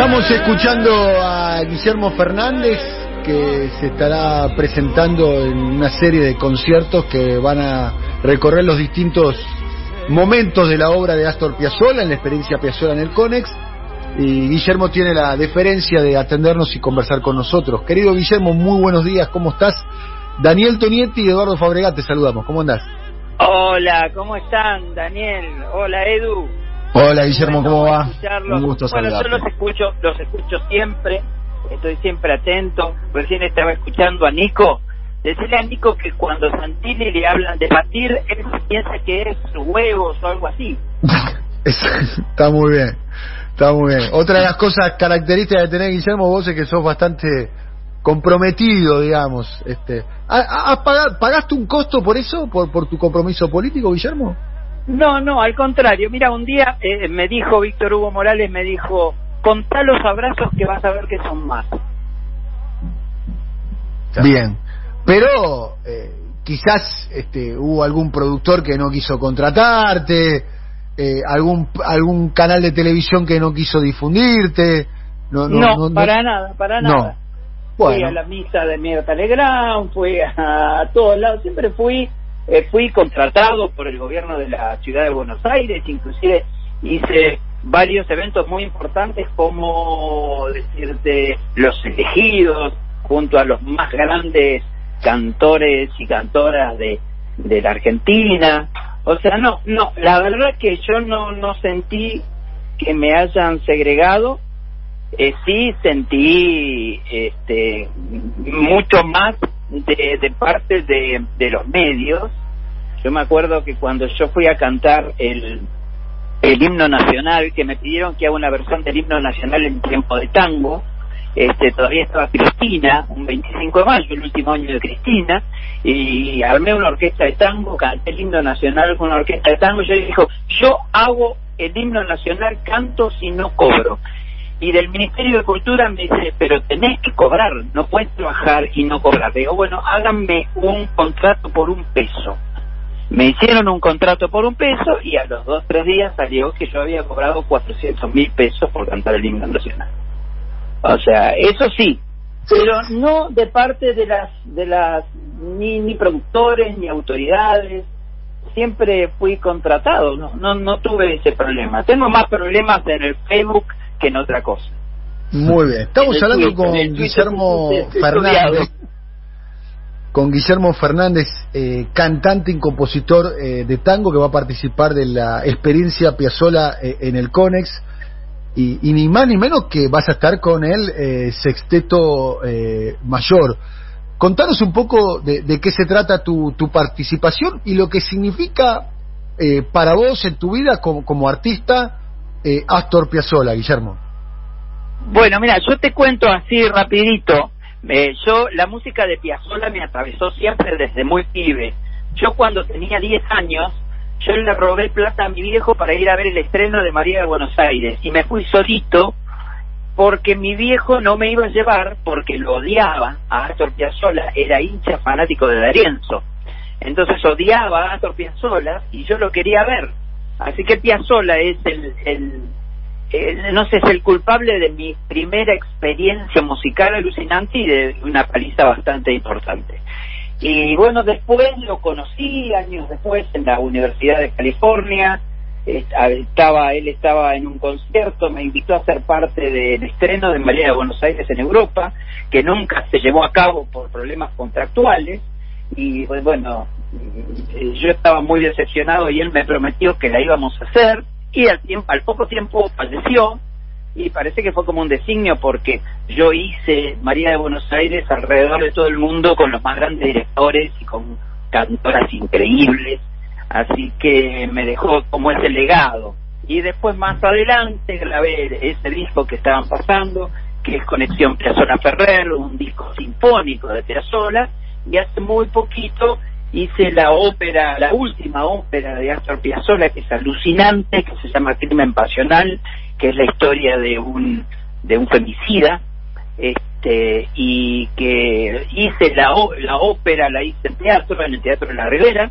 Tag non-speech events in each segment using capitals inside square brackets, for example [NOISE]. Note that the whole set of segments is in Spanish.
Estamos escuchando a Guillermo Fernández que se estará presentando en una serie de conciertos que van a recorrer los distintos momentos de la obra de Astor Piazzolla, en la experiencia Piazzolla en el Conex. Y Guillermo tiene la deferencia de atendernos y conversar con nosotros. Querido Guillermo, muy buenos días, ¿cómo estás? Daniel Tonietti y Eduardo Fabregat, te saludamos, ¿cómo andás? Hola, ¿cómo están, Daniel? Hola, Edu. Hola, Guillermo, ¿cómo va? Un gusto bueno, yo los escucho, los escucho siempre, estoy siempre atento. Recién estaba escuchando a Nico. Decirle a Nico que cuando Santilli le hablan de batir, él piensa que es huevos o algo así. [LAUGHS] Está muy bien, está muy bien. Otra de las cosas características de tener Guillermo, vos es que sos bastante comprometido, digamos. Este, ¿Pagaste un costo por eso, por, por tu compromiso político, Guillermo? No, no, al contrario. Mira, un día eh, me dijo Víctor Hugo Morales, me dijo, contá los abrazos que vas a ver que son más. Bien, pero eh, quizás este, hubo algún productor que no quiso contratarte, eh, algún algún canal de televisión que no quiso difundirte. No, no, para nada, para nada. Fui a la misa de Mirta Legrand, fui a, a todos lados, siempre fui eh, fui contratado por el gobierno de la ciudad de Buenos Aires, inclusive hice varios eventos muy importantes como decirte los elegidos junto a los más grandes cantores y cantoras de, de la Argentina. O sea no no la verdad que yo no no sentí que me hayan segregado. Eh, sí sentí este mucho más de, de parte de, de los medios yo me acuerdo que cuando yo fui a cantar el, el himno nacional, que me pidieron que haga una versión del himno nacional en tiempo de tango, este, todavía estaba Cristina, un 25 de mayo, el último año de Cristina, y armé una orquesta de tango, canté el himno nacional con una orquesta de tango, y yo dijo, yo hago el himno nacional, canto si no cobro. Y del Ministerio de Cultura me dice, pero tenés que cobrar, no puedes trabajar y no cobrar. Digo, bueno, háganme un contrato por un peso. Me hicieron un contrato por un peso y a los dos tres días salió que yo había cobrado 400 mil pesos por cantar el himno nacional. O sea, eso sí, pero no de parte de las de las ni, ni productores ni autoridades. Siempre fui contratado, no, no no tuve ese problema. Tengo más problemas en el Facebook que en otra cosa. Muy bien, estamos hablando con Guillermo Fernández con Guillermo Fernández, eh, cantante y compositor eh, de tango que va a participar de la experiencia Piazzola eh, en el Conex. Y, ni más ni menos que vas a estar con el sexteto mayor. Contanos un poco de, qué se trata tu, tu, participación y lo que significa para vos en tu vida como, como artista Astor Piazzolla, Guillermo. Bueno, mira, yo te cuento así rapidito eh, yo, la música de Piazzolla me atravesó siempre desde muy pibe. Yo cuando tenía 10 años, yo le robé plata a mi viejo para ir a ver el estreno de María de Buenos Aires y me fui solito porque mi viejo no me iba a llevar porque lo odiaba a Astor Piazzolla, era hincha fanático de D'Arienzo. Entonces odiaba a Astor Piazzolla y yo lo quería ver. Así que Piazzolla es el, el eh, no sé, es el culpable de mi primera experiencia musical alucinante y de una paliza bastante importante. Y bueno, después lo conocí años después en la Universidad de California. Estaba, él estaba en un concierto, me invitó a ser parte del estreno de María de Buenos Aires en Europa, que nunca se llevó a cabo por problemas contractuales. Y pues, bueno, yo estaba muy decepcionado y él me prometió que la íbamos a hacer y al, tiempo, al poco tiempo falleció y parece que fue como un designio porque yo hice María de Buenos Aires alrededor de todo el mundo con los más grandes directores y con cantoras increíbles, así que me dejó como ese legado. Y después más adelante grabé ese disco que estaban pasando, que es Conexión Piazzola Ferrer, un disco sinfónico de Piazzola, y hace muy poquito hice la ópera, la última ópera de Astor Piazzolla, que es alucinante, que se llama Crimen Pasional, que es la historia de un, de un femicida, este, y que hice la, la ópera, la hice en teatro, en el Teatro de la Rivera,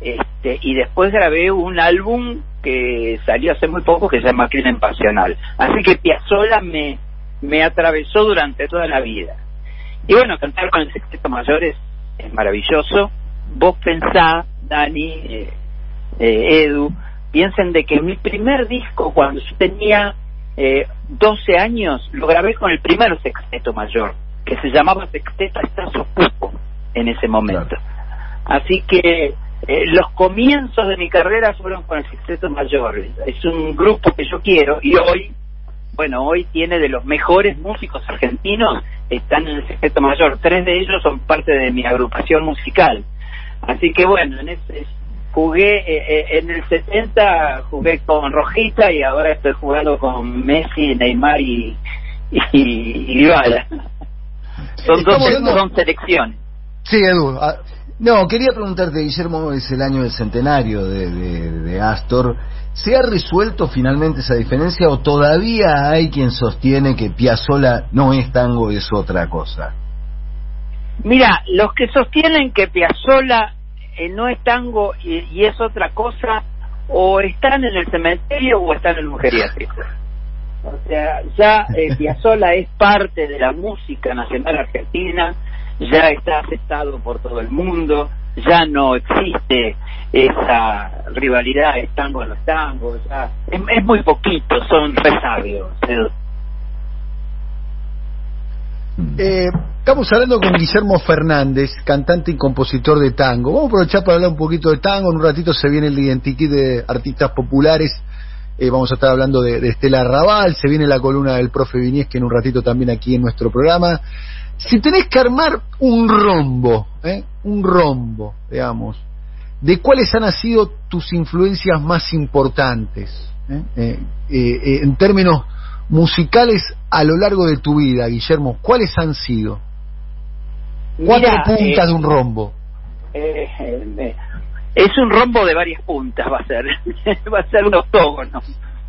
este, y después grabé un álbum que salió hace muy poco que se llama Crimen Pasional. Así que Piazzolla me, me atravesó durante toda la vida. Y bueno, cantar con el sexteto mayor es, maravilloso. Vos pensá, Dani, eh, eh, Edu, piensen de que mi primer disco, cuando yo tenía eh, 12 años, lo grabé con el primer sexteto mayor, que se llamaba Sexteta Estazo Pupo en ese momento. Así que eh, los comienzos de mi carrera fueron con el Sexteto Mayor. Es un grupo que yo quiero y hoy, bueno, hoy tiene de los mejores músicos argentinos, están en el Sexteto Mayor. Tres de ellos son parte de mi agrupación musical. Así que bueno, en ese, jugué eh, eh, en el 70 jugué con Rojita y ahora estoy jugando con Messi, Neymar y y, y, Son dos son selecciones. Sí, Edu. Ah, no, quería preguntarte, Guillermo, es el año del centenario de, de, Astor. ¿Se ha resuelto finalmente esa diferencia o todavía hay quien sostiene que Piazzola no es tango, es otra cosa? Mira, los que sostienen que Piazzola eh, no es tango y, es otra cosa, o están en el cementerio o están en un geriátrico. O sea, ya eh, [LAUGHS] Piazzolla es parte de la música nacional argentina, ya está aceptado por todo el mundo, ya no existe esa rivalidad, es tango en los tangos, ya, es, muy poquito, son resabios. Eh, estamos hablando con Guillermo Fernández, cantante y compositor de tango. Vamos a aprovechar para hablar un poquito de tango. En un ratito se viene el identikit de artistas populares. Eh, vamos a estar hablando de, de, Estela Raval. Se viene la columna del profe Vinies, que en un ratito también aquí en nuestro programa. Si tenés que armar un rombo, ¿eh? un rombo, digamos, de cuáles han sido tus influencias más importantes ¿eh? en términos musicales a lo largo de tu vida, Guillermo, ¿cuáles han sido? Cuatro puntas de un rombo. Eh, eh, es un rombo de varias puntas, va a ser. [LAUGHS] va a ser un octógono.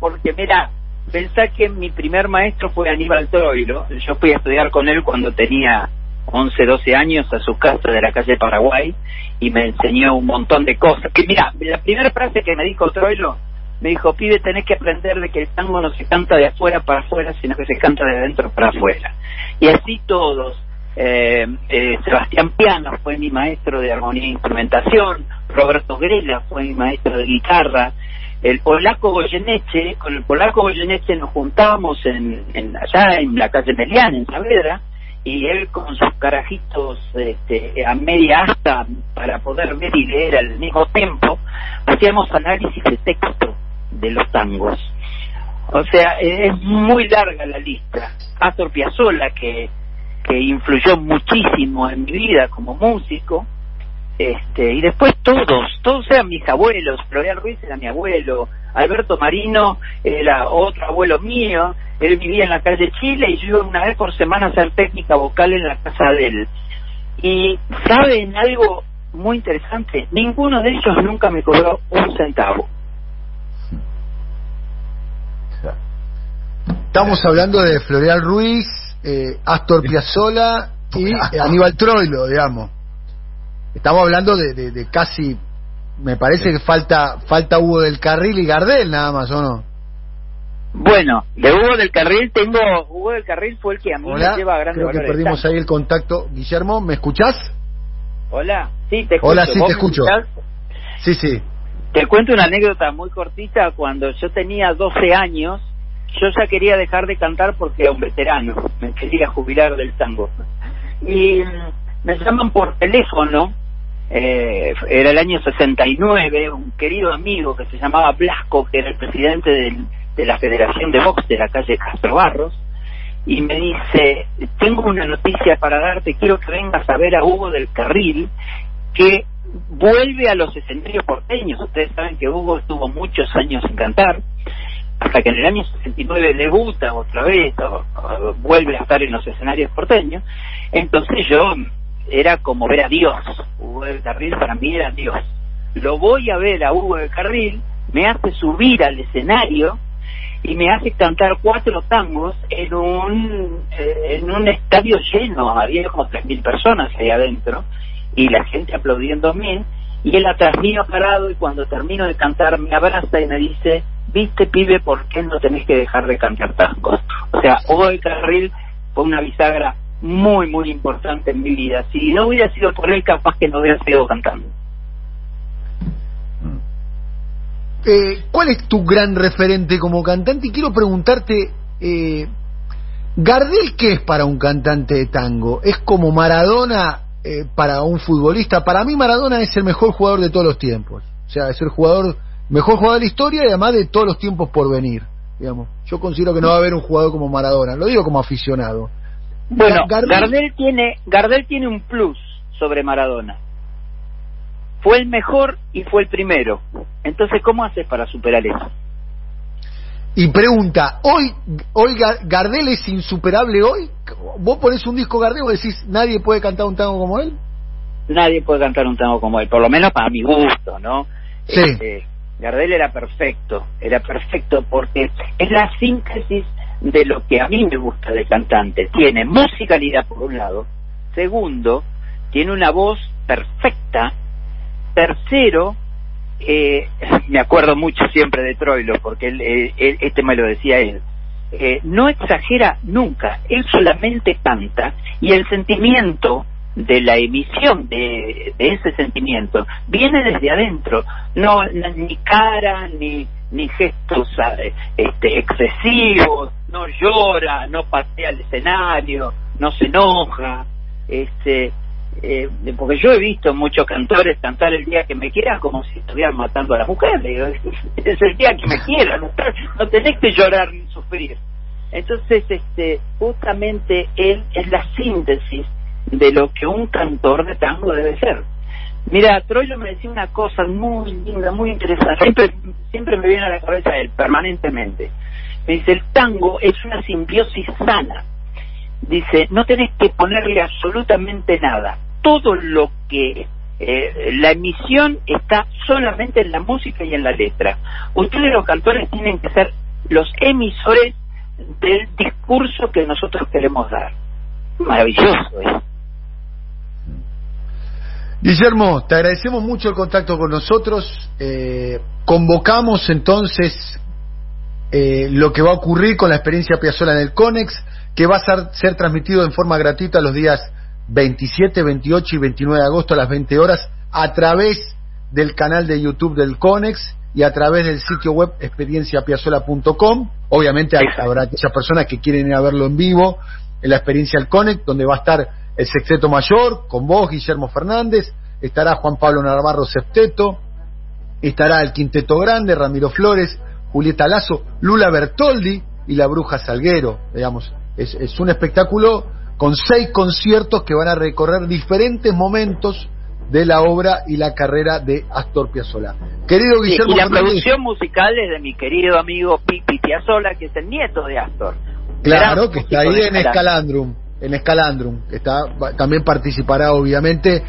Porque, mira, pensá que mi primer maestro fue Aníbal Troilo. Yo fui a estudiar con él cuando tenía 11, 12 años a su casa de la calle Paraguay y me enseñó un montón de cosas. Que mira, la primera frase que me dijo Troilo me dijo, pibe, tenés que aprender de que el tango no se canta de afuera para afuera, sino que se canta de adentro para afuera. Y así todos. Eh, eh, Sebastián Piano fue mi maestro de armonía e instrumentación, Roberto Grela fue mi maestro de guitarra, el polaco Goyeneche, con el polaco Goyeneche nos juntábamos en, en allá en la calle Melián, en Saavedra, y él con sus carajitos este, a media asta para poder ver y leer al mismo tiempo, hacíamos análisis de texto de los tangos. O sea, es muy larga la lista. Astor Piazzolla, que, influyó muchísimo en mi vida como músico, este, y después todos, todos eran mis abuelos, Florian Ruiz era mi abuelo, Alberto Marino era otro abuelo mío, él vivía en la calle Chile y yo iba una vez por semana a hacer técnica vocal en la casa de él. Y saben algo muy interesante, ninguno de ellos nunca me cobró un centavo. Estamos hablando de Floreal Ruiz, eh, Astor Piazzolla y [LAUGHS] Aníbal Troilo, digamos. Estamos hablando de, casi, me parece que falta falta Hugo del Carril y Gardel nada más, ¿o no? Bueno, de Hugo del Carril tengo, Hugo del Carril fue el que a mí me lleva a grande Creo que perdimos ahí el contacto. Guillermo, ¿me escuchás? Hola, sí, te escucho. Hola, sí, te escucho. Sí, sí. Te cuento una anécdota muy cortita. Cuando yo tenía 12 años, yo ya quería dejar de cantar porque era un veterano, me quería jubilar del tango. Y me llaman por teléfono, eh, era el año 69, un querido amigo que se llamaba Blasco, que era el presidente de la Federación de Box de la calle Castro Barros, y me dice, tengo una noticia para darte, quiero que vengas a ver a Hugo del Carril, que vuelve a los escenarios porteños. Ustedes saben que Hugo estuvo muchos años sin cantar, hasta que en el año 69 debuta otra vez, vuelve a estar en los escenarios porteños. Entonces yo era como ver a Dios. Hugo del Carril para mí era Dios. Lo voy a ver a Hugo del Carril, me hace subir al escenario y me hace cantar cuatro tangos en un eh, en un estadio lleno había como tres mil personas ahí adentro y la gente aplaudiéndome y él atrás mío parado y cuando termino de cantar me abraza y me dice, viste pibe, ¿por qué no tenés que dejar de cantar tango? O sea, Hugo Carril fue una bisagra muy, muy importante en mi vida. Si no hubiera sido por él, capaz que no hubiera sido cantando. Eh, ¿Cuál es tu gran referente como cantante? Y quiero preguntarte, eh, ¿Gardel qué es para un cantante de tango? ¿Es como Maradona eh, para un futbolista? Para mí Maradona es el mejor jugador de todos los tiempos. O sea, es el jugador mejor jugador de la historia y además de todos los tiempos por venir. Digamos. Yo considero que no va a haber un jugador como Maradona. Lo digo como aficionado. Bueno, Gardel tiene, Gardel tiene un plus sobre Maradona fue el mejor y fue el primero. Entonces, ¿cómo haces para superar eso? Y pregunta, ¿hoy, hoy Gardel es insuperable hoy? ¿Vos pones un disco Gardel y decís, nadie puede cantar un tango como él? Nadie puede cantar un tango como él, por lo menos para mi gusto, ¿no? Sí. Este, Gardel era perfecto, era perfecto porque es la síntesis de lo que a mí me gusta de cantante. Tiene musicalidad por un lado, segundo, tiene una voz perfecta Tercero, eh, me acuerdo mucho siempre de Troilo, porque él, este me lo decía él, eh, no exagera nunca, él solamente canta y el sentimiento de la emisión de, ese sentimiento viene desde adentro, no ni cara ni ni gestos este, excesivos, no llora, no patea el escenario, no se enoja, este eh, porque yo he visto muchos cantores cantar el día que me quieran como si estuvieran matando a la mujer. [LAUGHS] es el día que me quieran, no, tenés que llorar ni sufrir. Entonces, este, justamente él es la síntesis de lo que un cantor de tango debe ser. Mira, Troilo me decía una cosa muy linda, muy interesante, siempre, siempre me viene a la cabeza él, permanentemente. Me dice, el tango es una simbiosis sana dice, no tenés que ponerle absolutamente nada. Todo lo que eh, la emisión está solamente en la música y en la letra. Ustedes los cantores tienen que ser los emisores del discurso que nosotros queremos dar. Maravilloso ¿eh? Guillermo, te agradecemos mucho el contacto con nosotros. Eh, convocamos entonces eh, lo que va a ocurrir con la experiencia Piazzola en el CONEX que va a ser, transmitido en forma gratuita los días 27, 28 y 29 de agosto a las 20 horas a través del canal de YouTube del CONEX y a través del sitio web experienciapiazola.com. Obviamente habrá aquellas personas que quieren ir a verlo en vivo en la experiencia del CONEX, donde va a estar el sexteto mayor con vos, Guillermo Fernández, estará Juan Pablo Navarro Septeto, estará el quinteto grande, Ramiro Flores, Julieta Lazo, Lula Bertoldi y la Bruja Salguero, digamos. Es, es un espectáculo con seis conciertos que van a recorrer diferentes momentos de la obra y la carrera de Astor Piazzolla. Querido Guillermo y la producción musical es de mi querido amigo Pipi Piazzolla, que es el nieto de Astor. Claro, que está ahí en Escalandrum, en Escalandrum, está también participará obviamente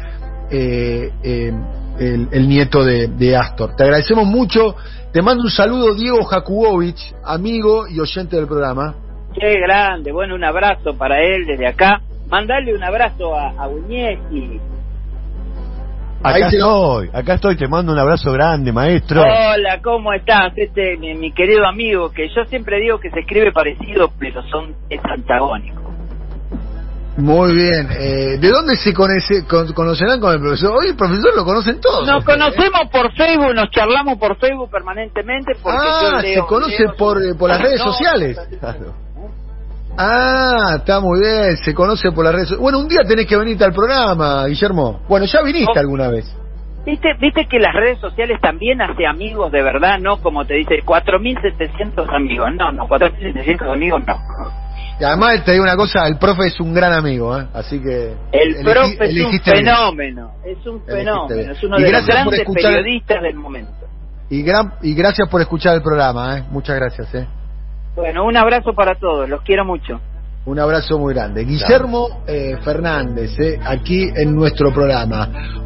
eh, eh, el, nieto de, de, Astor. Te agradecemos mucho, te mando un saludo Diego Jakubovich, amigo y oyente del programa. Qué grande, bueno, un abrazo para él desde acá. Mandale un abrazo a, a Acá estoy, acá estoy, te mando un abrazo grande, maestro. Hola, ¿cómo estás? Este, mi, querido amigo, que yo siempre digo que se escribe parecido, pero son es antagónico. Muy bien. Eh, ¿De dónde se conoce, conocerán con el profesor? Hoy el profesor lo conocen todos. Nos conocemos por Facebook, nos charlamos por Facebook permanentemente. Porque ah, se conoce por, eh, por las redes sociales. Ah, está muy bien, se conoce por las redes Bueno, un día tenés que venirte al programa, Guillermo. Bueno, ya viniste alguna vez. ¿Viste, viste que las redes sociales también hace amigos de verdad, no como te dice, 4.700 amigos. No, no, 4.700 amigos no. Y además te digo una cosa, el profe es un gran amigo, ¿eh? así que... El profe es un fenómeno, es un fenómeno, es uno de los grandes periodistas del momento. Y, gran, y gracias por escuchar el programa, ¿eh? Muchas gracias, ¿eh? Bueno, un abrazo para todos, los quiero mucho. Un abrazo muy grande. Guillermo eh, Fernández, eh, aquí en nuestro programa.